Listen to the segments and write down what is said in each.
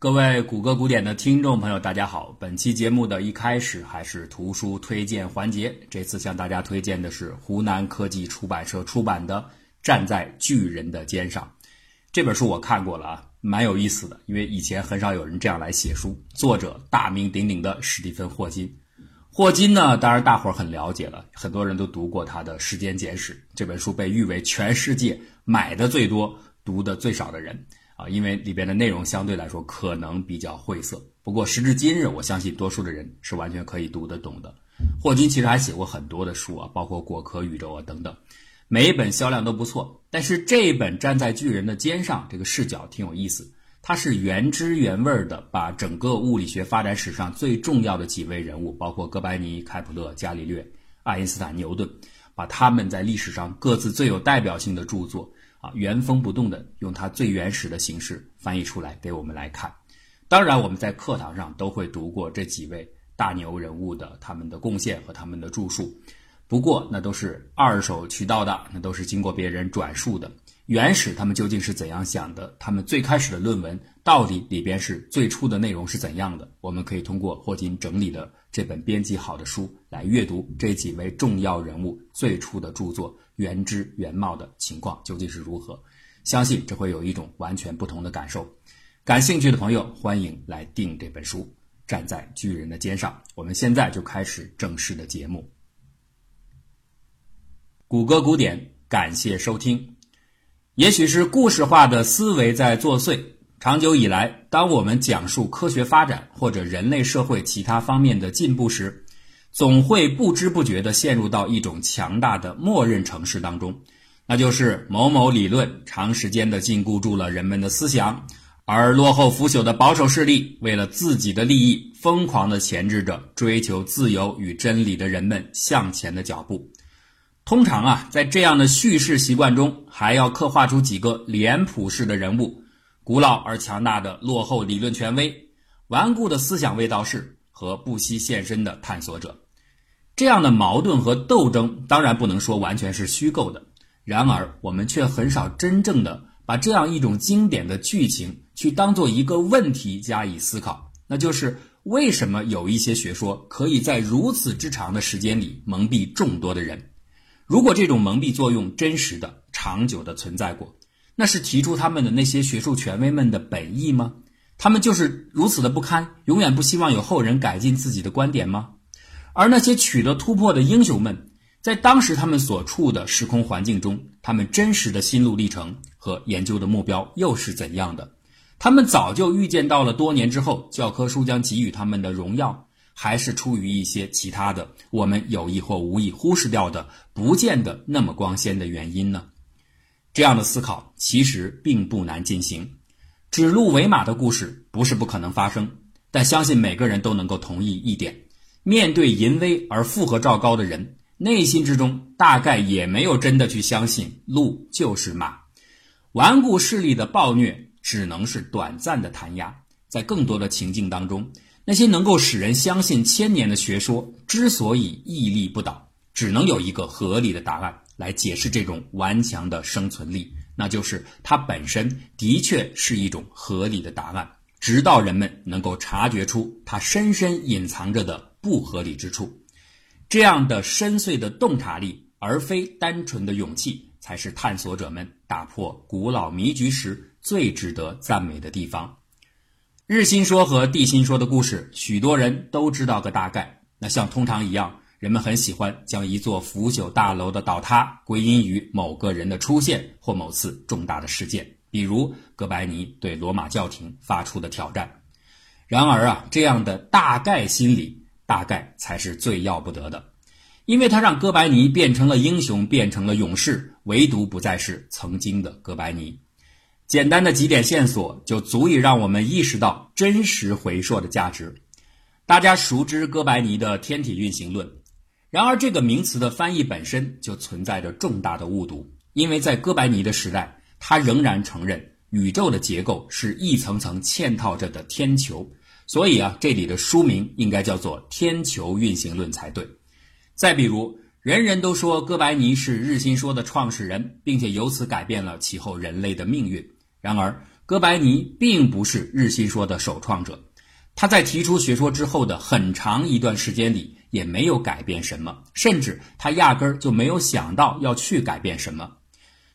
各位谷歌古典的听众朋友，大家好！本期节目的一开始还是图书推荐环节。这次向大家推荐的是湖南科技出版社出版的《站在巨人的肩上》这本书，我看过了啊，蛮有意思的。因为以前很少有人这样来写书。作者大名鼎鼎的史蒂芬·霍金。霍金呢，当然大伙儿很了解了，很多人都读过他的《时间简史》这本书，被誉为全世界买的最多、读的最少的人。啊，因为里边的内容相对来说可能比较晦涩，不过时至今日，我相信多数的人是完全可以读得懂的。霍金其实还写过很多的书啊，包括《果壳宇宙》啊等等，每一本销量都不错。但是这一本《站在巨人的肩上》，这个视角挺有意思，它是原汁原味的把整个物理学发展史上最重要的几位人物，包括哥白尼、开普勒、伽利略、爱因斯坦、牛顿，把他们在历史上各自最有代表性的著作。啊，原封不动的用它最原始的形式翻译出来给我们来看。当然，我们在课堂上都会读过这几位大牛人物的他们的贡献和他们的著述。不过，那都是二手渠道的，那都是经过别人转述的。原始他们究竟是怎样想的？他们最开始的论文到底里边是最初的内容是怎样的？我们可以通过霍金整理的这本编辑好的书来阅读这几位重要人物最初的著作原汁原貌的情况究竟是如何。相信这会有一种完全不同的感受。感兴趣的朋友欢迎来订这本书《站在巨人的肩上》。我们现在就开始正式的节目。谷歌古典，感谢收听。也许是故事化的思维在作祟。长久以来，当我们讲述科学发展或者人类社会其他方面的进步时，总会不知不觉地陷入到一种强大的默认程式当中，那就是某某理论长时间地禁锢住了人们的思想，而落后腐朽的保守势力为了自己的利益，疯狂地钳制着追求自由与真理的人们向前的脚步。通常啊，在这样的叙事习惯中，还要刻画出几个脸谱式的人物：古老而强大的落后理论权威、顽固的思想卫道士和不惜献身的探索者。这样的矛盾和斗争，当然不能说完全是虚构的。然而，我们却很少真正的把这样一种经典的剧情去当做一个问题加以思考，那就是为什么有一些学说可以在如此之长的时间里蒙蔽众多的人。如果这种蒙蔽作用真实的、长久的存在过，那是提出他们的那些学术权威们的本意吗？他们就是如此的不堪，永远不希望有后人改进自己的观点吗？而那些取得突破的英雄们，在当时他们所处的时空环境中，他们真实的心路历程和研究的目标又是怎样的？他们早就预见到了多年之后教科书将给予他们的荣耀。还是出于一些其他的，我们有意或无意忽视掉的，不见得那么光鲜的原因呢？这样的思考其实并不难进行。指鹿为马的故事不是不可能发生，但相信每个人都能够同意一点：面对淫威而附和赵高的人，内心之中大概也没有真的去相信鹿就是马。顽固势力的暴虐只能是短暂的弹压，在更多的情境当中。那些能够使人相信千年的学说之所以屹立不倒，只能有一个合理的答案来解释这种顽强的生存力，那就是它本身的确是一种合理的答案，直到人们能够察觉出它深深隐藏着的不合理之处。这样的深邃的洞察力，而非单纯的勇气，才是探索者们打破古老迷局时最值得赞美的地方。日心说和地心说的故事，许多人都知道个大概。那像通常一样，人们很喜欢将一座腐朽大楼的倒塌归因于某个人的出现或某次重大的事件，比如哥白尼对罗马教廷发出的挑战。然而啊，这样的大概心理，大概才是最要不得的，因为它让哥白尼变成了英雄，变成了勇士，唯独不再是曾经的哥白尼。简单的几点线索就足以让我们意识到真实回溯的价值。大家熟知哥白尼的天体运行论，然而这个名词的翻译本身就存在着重大的误读，因为在哥白尼的时代，他仍然承认宇宙的结构是一层层嵌套着的天球，所以啊，这里的书名应该叫做《天球运行论》才对。再比如。人人都说哥白尼是日心说的创始人，并且由此改变了其后人类的命运。然而，哥白尼并不是日心说的首创者，他在提出学说之后的很长一段时间里也没有改变什么，甚至他压根儿就没有想到要去改变什么。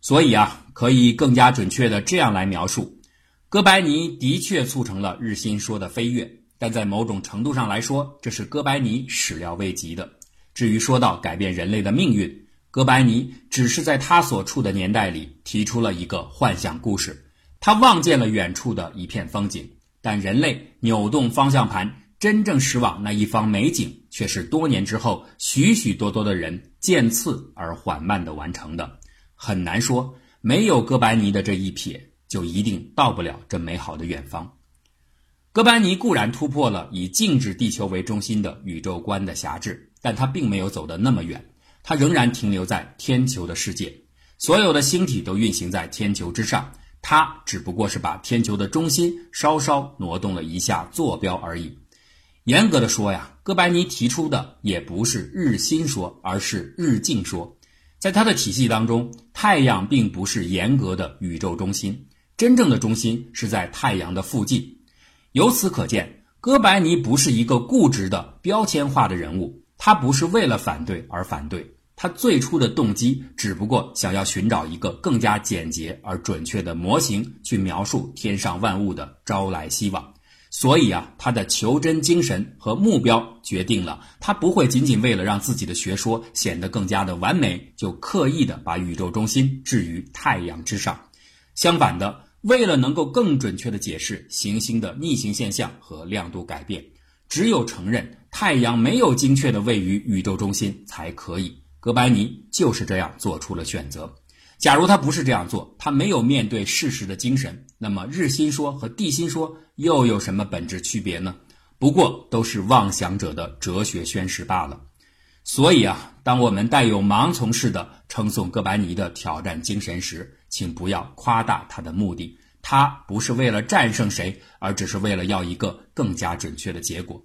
所以啊，可以更加准确的这样来描述：哥白尼的确促成了日心说的飞跃，但在某种程度上来说，这是哥白尼始料未及的。至于说到改变人类的命运，哥白尼只是在他所处的年代里提出了一个幻想故事。他望见了远处的一片风景，但人类扭动方向盘，真正驶往那一方美景，却是多年之后许许多多的人渐次而缓慢地完成的。很难说，没有哥白尼的这一撇，就一定到不了这美好的远方。哥白尼固然突破了以静止地球为中心的宇宙观的狭制，但他并没有走得那么远，他仍然停留在天球的世界，所有的星体都运行在天球之上。他只不过是把天球的中心稍稍挪动了一下坐标而已。严格的说呀，哥白尼提出的也不是日心说，而是日静说。在他的体系当中，太阳并不是严格的宇宙中心，真正的中心是在太阳的附近。由此可见，哥白尼不是一个固执的标签化的人物，他不是为了反对而反对。他最初的动机只不过想要寻找一个更加简洁而准确的模型，去描述天上万物的朝来希望。所以啊，他的求真精神和目标决定了他不会仅仅为了让自己的学说显得更加的完美，就刻意的把宇宙中心置于太阳之上。相反的，为了能够更准确的解释行星的逆行现象和亮度改变，只有承认太阳没有精确的位于宇宙中心才可以。哥白尼就是这样做出了选择。假如他不是这样做，他没有面对事实的精神，那么日心说和地心说又有什么本质区别呢？不过都是妄想者的哲学宣誓罢了。所以啊，当我们带有盲从式的称颂哥白尼的挑战精神时，请不要夸大他的目的。他不是为了战胜谁，而只是为了要一个更加准确的结果。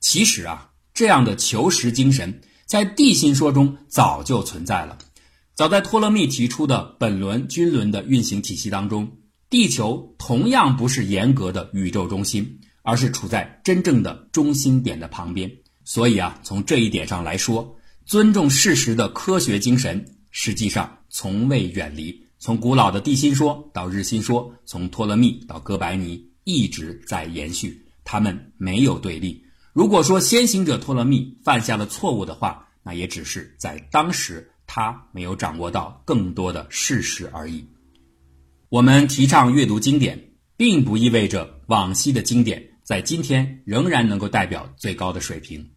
其实啊，这样的求实精神。在地心说中早就存在了，早在托勒密提出的本轮均轮的运行体系当中，地球同样不是严格的宇宙中心，而是处在真正的中心点的旁边。所以啊，从这一点上来说，尊重事实的科学精神实际上从未远离。从古老的地心说到日心说，从托勒密到哥白尼，一直在延续，他们没有对立。如果说先行者托勒密犯下了错误的话，那也只是在当时他没有掌握到更多的事实而已。我们提倡阅读经典，并不意味着往昔的经典在今天仍然能够代表最高的水平。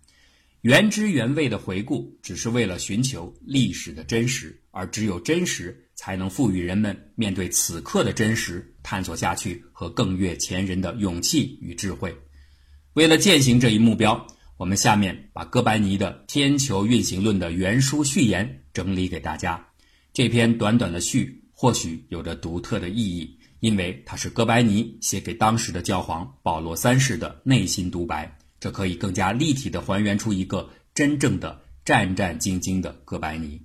原汁原味的回顾，只是为了寻求历史的真实，而只有真实才能赋予人们面对此刻的真实探索下去和更越前人的勇气与智慧。为了践行这一目标，我们下面把哥白尼的《天球运行论》的原书序言整理给大家。这篇短短的序或许有着独特的意义，因为它是哥白尼写给当时的教皇保罗三世的内心独白。这可以更加立体地还原出一个真正的战战兢兢的哥白尼。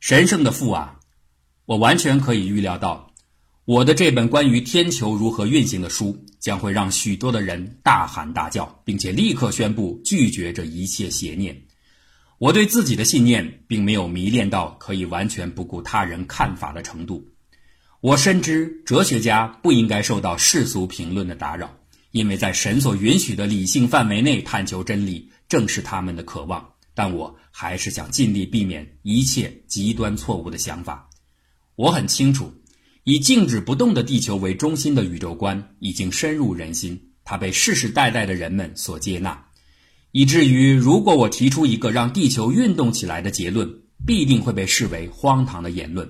神圣的父啊，我完全可以预料到。我的这本关于天球如何运行的书，将会让许多的人大喊大叫，并且立刻宣布拒绝这一切邪念。我对自己的信念并没有迷恋到可以完全不顾他人看法的程度。我深知哲学家不应该受到世俗评论的打扰，因为在神所允许的理性范围内探求真理，正是他们的渴望。但我还是想尽力避免一切极端错误的想法。我很清楚。以静止不动的地球为中心的宇宙观已经深入人心，它被世世代代的人们所接纳，以至于如果我提出一个让地球运动起来的结论，必定会被视为荒唐的言论。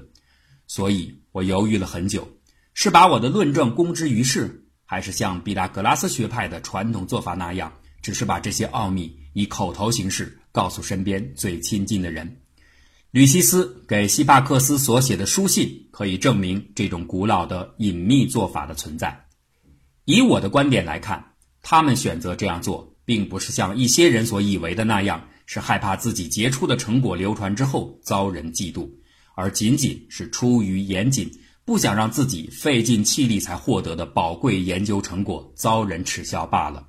所以我犹豫了很久，是把我的论证公之于世，还是像毕达哥拉斯学派的传统做法那样，只是把这些奥秘以口头形式告诉身边最亲近的人。吕西斯给希帕克斯所写的书信可以证明这种古老的隐秘做法的存在。以我的观点来看，他们选择这样做，并不是像一些人所以为的那样，是害怕自己杰出的成果流传之后遭人嫉妒，而仅仅是出于严谨，不想让自己费尽气力才获得的宝贵研究成果遭人耻笑罢了。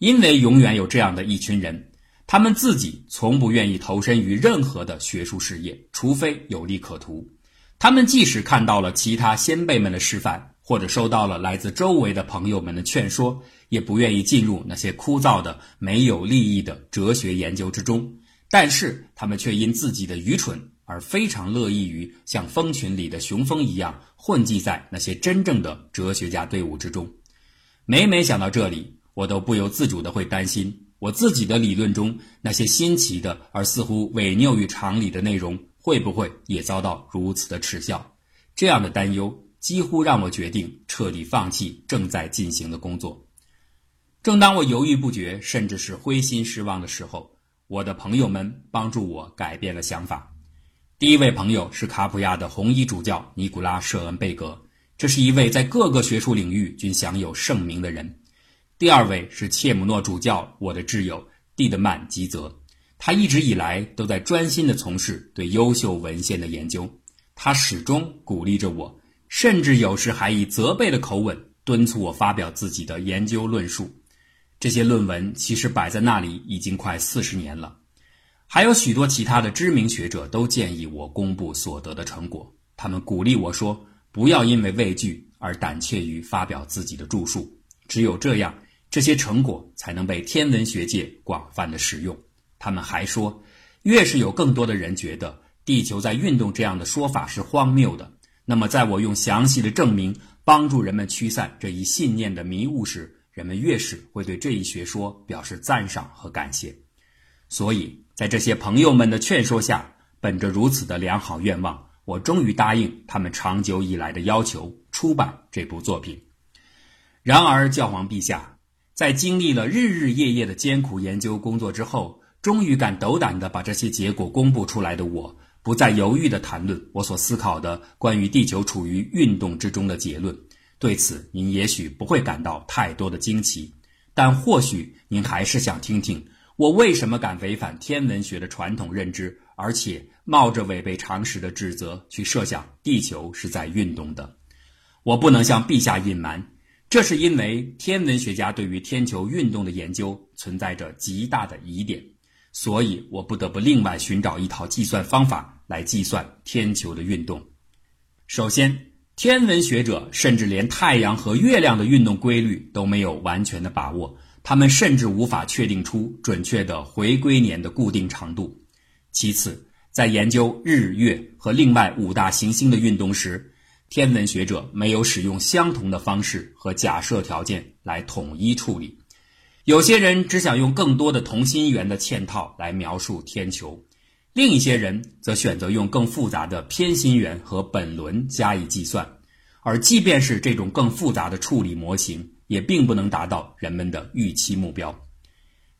因为永远有这样的一群人，他们自己从不愿意投身于任何的学术事业，除非有利可图。他们即使看到了其他先辈们的示范，或者收到了来自周围的朋友们的劝说，也不愿意进入那些枯燥的、没有利益的哲学研究之中。但是，他们却因自己的愚蠢而非常乐意于像蜂群里的雄蜂一样混迹在那些真正的哲学家队伍之中。每每想到这里，我都不由自主地会担心，我自己的理论中那些新奇的而似乎违拗于常理的内容。会不会也遭到如此的耻笑？这样的担忧几乎让我决定彻底放弃正在进行的工作。正当我犹豫不决，甚至是灰心失望的时候，我的朋友们帮助我改变了想法。第一位朋友是卡普亚的红衣主教尼古拉·舍恩贝格，这是一位在各个学术领域均享有盛名的人。第二位是切姆诺主教，我的挚友蒂德曼吉泽。他一直以来都在专心地从事对优秀文献的研究，他始终鼓励着我，甚至有时还以责备的口吻敦促我发表自己的研究论述。这些论文其实摆在那里已经快四十年了，还有许多其他的知名学者都建议我公布所得的成果。他们鼓励我说，不要因为畏惧而胆怯于发表自己的著述，只有这样，这些成果才能被天文学界广泛的使用。他们还说，越是有更多的人觉得地球在运动这样的说法是荒谬的，那么在我用详细的证明帮助人们驱散这一信念的迷雾时，人们越是会对这一学说表示赞赏和感谢。所以在这些朋友们的劝说下，本着如此的良好愿望，我终于答应他们长久以来的要求，出版这部作品。然而，教皇陛下在经历了日日夜夜的艰苦研究工作之后。终于敢斗胆地把这些结果公布出来的我，不再犹豫地谈论我所思考的关于地球处于运动之中的结论。对此，您也许不会感到太多的惊奇，但或许您还是想听听我为什么敢违反天文学的传统认知，而且冒着违背常识的指责去设想地球是在运动的。我不能向陛下隐瞒，这是因为天文学家对于天球运动的研究存在着极大的疑点。所以我不得不另外寻找一套计算方法来计算天球的运动。首先，天文学者甚至连太阳和月亮的运动规律都没有完全的把握，他们甚至无法确定出准确的回归年的固定长度。其次，在研究日月和另外五大行星的运动时，天文学者没有使用相同的方式和假设条件来统一处理。有些人只想用更多的同心圆的嵌套来描述天球，另一些人则选择用更复杂的偏心圆和本轮加以计算。而即便是这种更复杂的处理模型，也并不能达到人们的预期目标。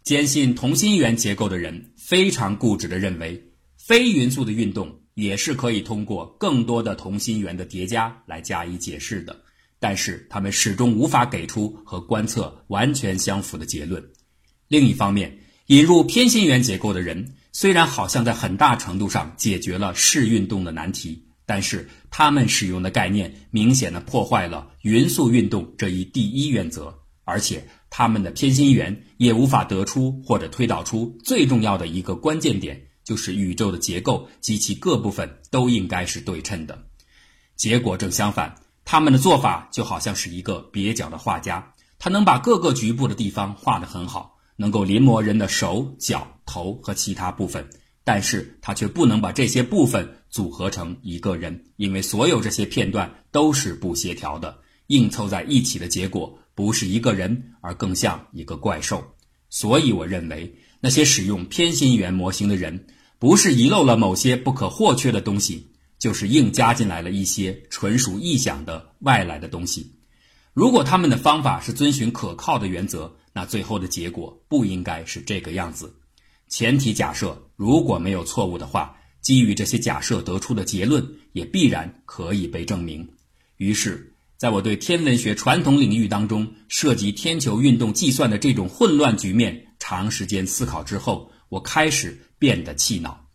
坚信同心圆结构的人非常固执地认为，非匀速的运动也是可以通过更多的同心圆的叠加来加以解释的。但是他们始终无法给出和观测完全相符的结论。另一方面，引入偏心圆结构的人虽然好像在很大程度上解决了视运动的难题，但是他们使用的概念明显的破坏了匀速运动这一第一原则，而且他们的偏心圆也无法得出或者推导出最重要的一个关键点，就是宇宙的结构及其各部分都应该是对称的。结果正相反。他们的做法就好像是一个蹩脚的画家，他能把各个局部的地方画得很好，能够临摹人的手脚头和其他部分，但是他却不能把这些部分组合成一个人，因为所有这些片段都是不协调的，硬凑在一起的结果不是一个人，而更像一个怪兽。所以，我认为那些使用偏心圆模型的人，不是遗漏了某些不可或缺的东西。就是硬加进来了一些纯属臆想的外来的东西。如果他们的方法是遵循可靠的原则，那最后的结果不应该是这个样子。前提假设如果没有错误的话，基于这些假设得出的结论也必然可以被证明。于是，在我对天文学传统领域当中涉及天球运动计算的这种混乱局面长时间思考之后，我开始变得气恼。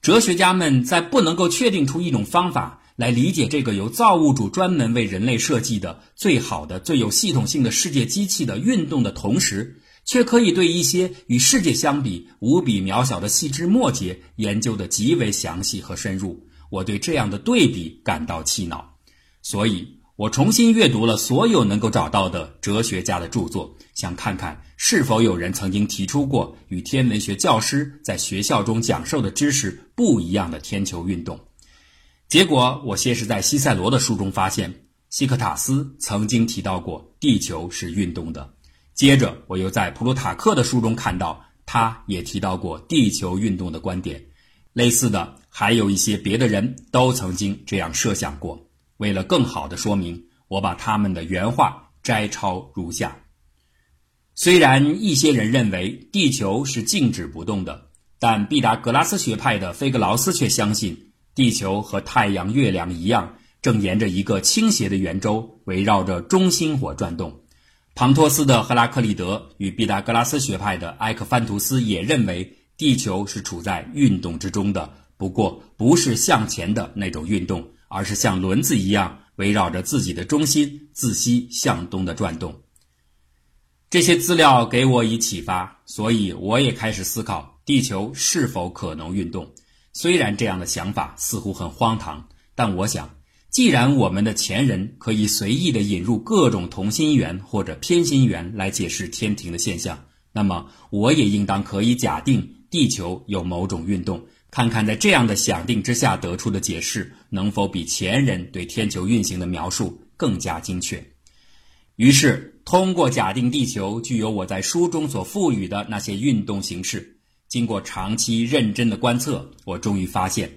哲学家们在不能够确定出一种方法来理解这个由造物主专门为人类设计的最好的、最有系统性的世界机器的运动的同时，却可以对一些与世界相比无比渺小的细枝末节研究的极为详细和深入。我对这样的对比感到气恼，所以我重新阅读了所有能够找到的哲学家的著作，想看看是否有人曾经提出过与天文学教师在学校中讲授的知识不一样的天球运动。结果，我先是在西塞罗的书中发现，希克塔斯曾经提到过地球是运动的；接着，我又在普鲁塔克的书中看到，他也提到过地球运动的观点。类似的，还有一些别的人都曾经这样设想过。为了更好的说明，我把他们的原话摘抄如下：虽然一些人认为地球是静止不动的，但毕达哥拉斯学派的菲格劳斯却相信地球和太阳、月亮一样，正沿着一个倾斜的圆周围绕着中心火转动。庞托斯的赫拉克利德与毕达哥拉斯学派的埃克范图斯也认为。地球是处在运动之中的，不过不是向前的那种运动，而是像轮子一样围绕着自己的中心自西向东的转动。这些资料给我以启发，所以我也开始思考地球是否可能运动。虽然这样的想法似乎很荒唐，但我想，既然我们的前人可以随意地引入各种同心圆或者偏心圆来解释天庭的现象，那么我也应当可以假定。地球有某种运动，看看在这样的想定之下得出的解释能否比前人对天球运行的描述更加精确。于是，通过假定地球具有我在书中所赋予的那些运动形式，经过长期认真的观测，我终于发现，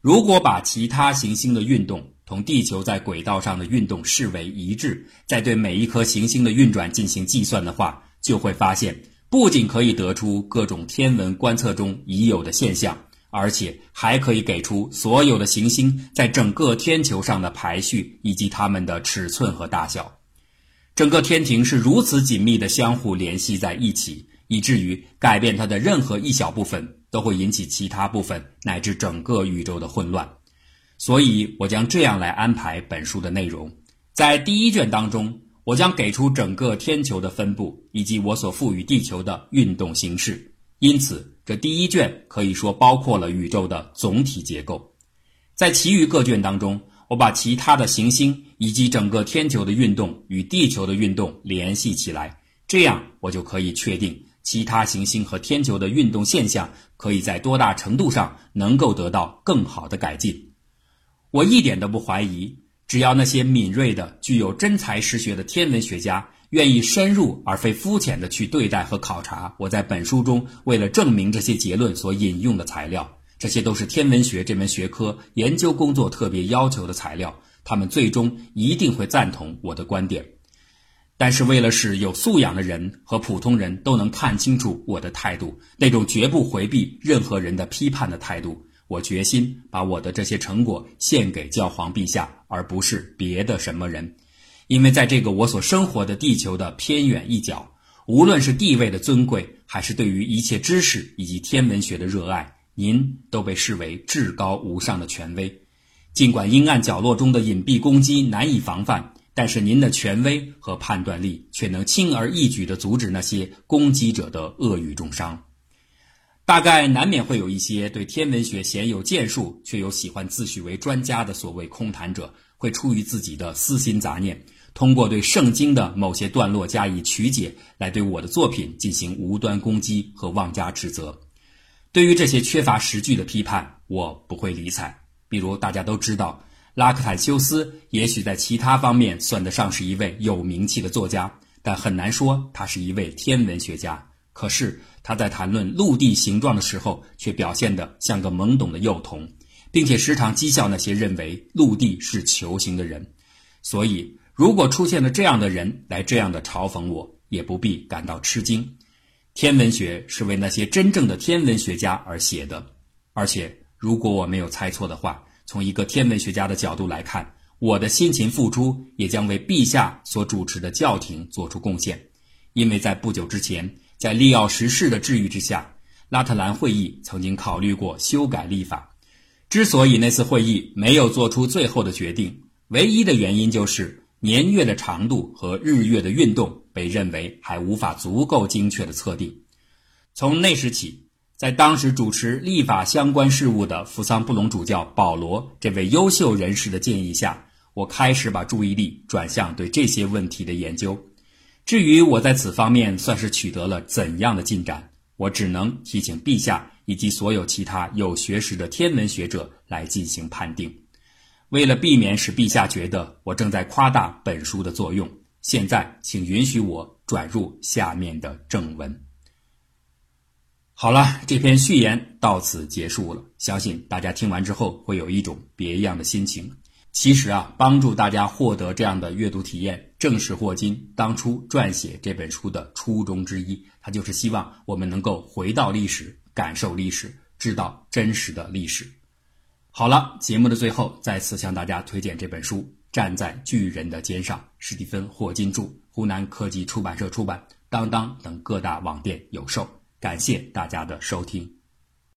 如果把其他行星的运动同地球在轨道上的运动视为一致，再对每一颗行星的运转进行计算的话，就会发现。不仅可以得出各种天文观测中已有的现象，而且还可以给出所有的行星在整个天球上的排序以及它们的尺寸和大小。整个天庭是如此紧密的相互联系在一起，以至于改变它的任何一小部分都会引起其他部分乃至整个宇宙的混乱。所以，我将这样来安排本书的内容：在第一卷当中。我将给出整个天球的分布以及我所赋予地球的运动形式，因此这第一卷可以说包括了宇宙的总体结构。在其余各卷当中，我把其他的行星以及整个天球的运动与地球的运动联系起来，这样我就可以确定其他行星和天球的运动现象可以在多大程度上能够得到更好的改进。我一点都不怀疑。只要那些敏锐的、具有真才实学的天文学家愿意深入而非肤浅的去对待和考察我在本书中为了证明这些结论所引用的材料，这些都是天文学这门学科研究工作特别要求的材料，他们最终一定会赞同我的观点。但是，为了使有素养的人和普通人都能看清楚我的态度，那种绝不回避任何人的批判的态度。我决心把我的这些成果献给教皇陛下，而不是别的什么人，因为在这个我所生活的地球的偏远一角，无论是地位的尊贵，还是对于一切知识以及天文学的热爱，您都被视为至高无上的权威。尽管阴暗角落中的隐蔽攻击难以防范，但是您的权威和判断力却能轻而易举地阻止那些攻击者的恶语重伤。大概难免会有一些对天文学鲜有建树却又喜欢自诩为专家的所谓空谈者，会出于自己的私心杂念，通过对圣经的某些段落加以曲解，来对我的作品进行无端攻击和妄加指责。对于这些缺乏实据的批判，我不会理睬。比如大家都知道，拉克坦修斯也许在其他方面算得上是一位有名气的作家，但很难说他是一位天文学家。可是他在谈论陆地形状的时候，却表现得像个懵懂的幼童，并且时常讥笑那些认为陆地是球形的人。所以，如果出现了这样的人来这样的嘲讽我，也不必感到吃惊。天文学是为那些真正的天文学家而写的，而且如果我没有猜错的话，从一个天文学家的角度来看，我的辛勤付出也将为陛下所主持的教廷做出贡献，因为在不久之前。在利奥十世的治愈之下，拉特兰会议曾经考虑过修改历法。之所以那次会议没有做出最后的决定，唯一的原因就是年月的长度和日月的运动被认为还无法足够精确的测定。从那时起，在当时主持立法相关事务的扶桑布隆主教保罗这位优秀人士的建议下，我开始把注意力转向对这些问题的研究。至于我在此方面算是取得了怎样的进展，我只能提请陛下以及所有其他有学识的天文学者来进行判定。为了避免使陛下觉得我正在夸大本书的作用，现在请允许我转入下面的正文。好了，这篇序言到此结束了。相信大家听完之后会有一种别样的心情。其实啊，帮助大家获得这样的阅读体验，正是霍金当初撰写这本书的初衷之一。他就是希望我们能够回到历史，感受历史，知道真实的历史。好了，节目的最后，再次向大家推荐这本书《站在巨人的肩上》，史蒂芬·霍金著，湖南科技出版社出版，当当等各大网店有售。感谢大家的收听。